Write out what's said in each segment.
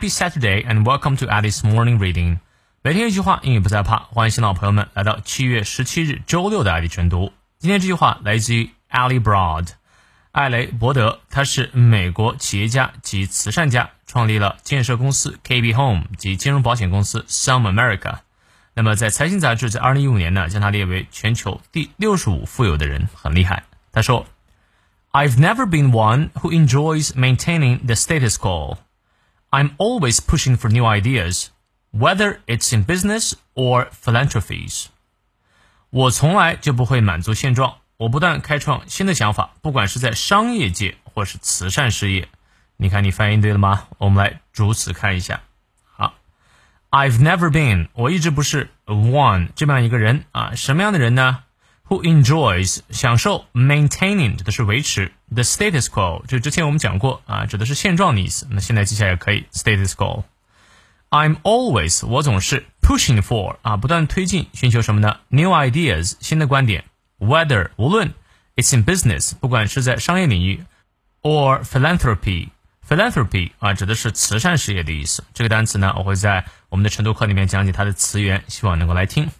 Happy Saturday and welcome to Alice Morning Reading。每天一句话，英语不再怕。欢迎新老朋友们来到七月十七日周六的艾丽晨读。今天这句话来自于 Eli Broad，艾雷伯德，他是美国企业家及慈善家，创立了建设公司 KB Home 及金融保险公司 SunAmerica。那么在财经杂志在二零一五年呢，将他列为全球第六十五富有的人，很厉害。他说：“I've never been one who enjoys maintaining the status quo。” I'm always pushing for new ideas, whether it's in business or philanthropies.” 我从来就不会满足现状，我不断开创新的想法，不管是在商业界或是慈善事业。你看，你翻译对了吗？我们来逐词看一下。好，I've never been，我一直不是 one 这么样一个人啊。什么样的人呢？Who enjoys 享受 maintaining 指的是维持 the status quo，就之前我们讲过啊，指的是现状的意思。那现在记下也可以 status quo。I'm always 我总是 pushing for 啊，不断推进，寻求什么呢？New ideas 新的观点。Whether 无论 it's in business 不管是在商业领域，or philanthropy philanthropy 啊指的是慈善事业的意思。这个单词呢，我会在我们的晨读课里面讲解它的词源，希望能够来听。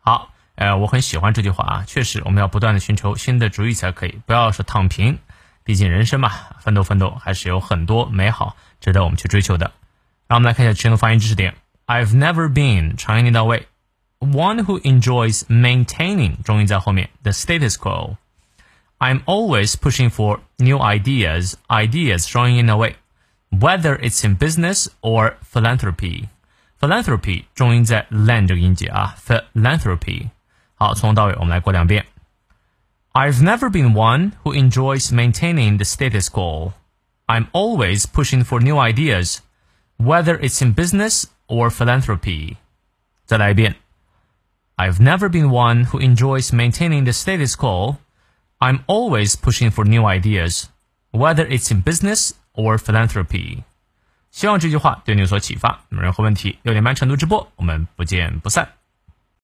好，呃，我很喜欢这句话啊，确实我们要不断的寻求新的主意才可以，不要说躺平。毕竟人生嘛，奋斗奋斗还是有很多美好值得我们去追求的。让我们来看一下全的发音知识点。I've never been 长音念到位，one who enjoys maintaining 重音在后面，the status quo。I'm always pushing for new ideas, ideas 双音念到位，whether it's in business or philanthropy。philanthropy 重音在 lan 这个音节啊，philanthropy。好，从头到尾我们来过两遍。I've never been one who enjoys maintaining the status quo. I'm always pushing for new ideas whether it's in business or philanthropy. 再来一遍. I've never been one who enjoys maintaining the status quo. I'm always pushing for new ideas, whether it's in business or philanthropy. 希望这句话对你有所启发。那么任何问题，六点半晨读直播，我们不见不散。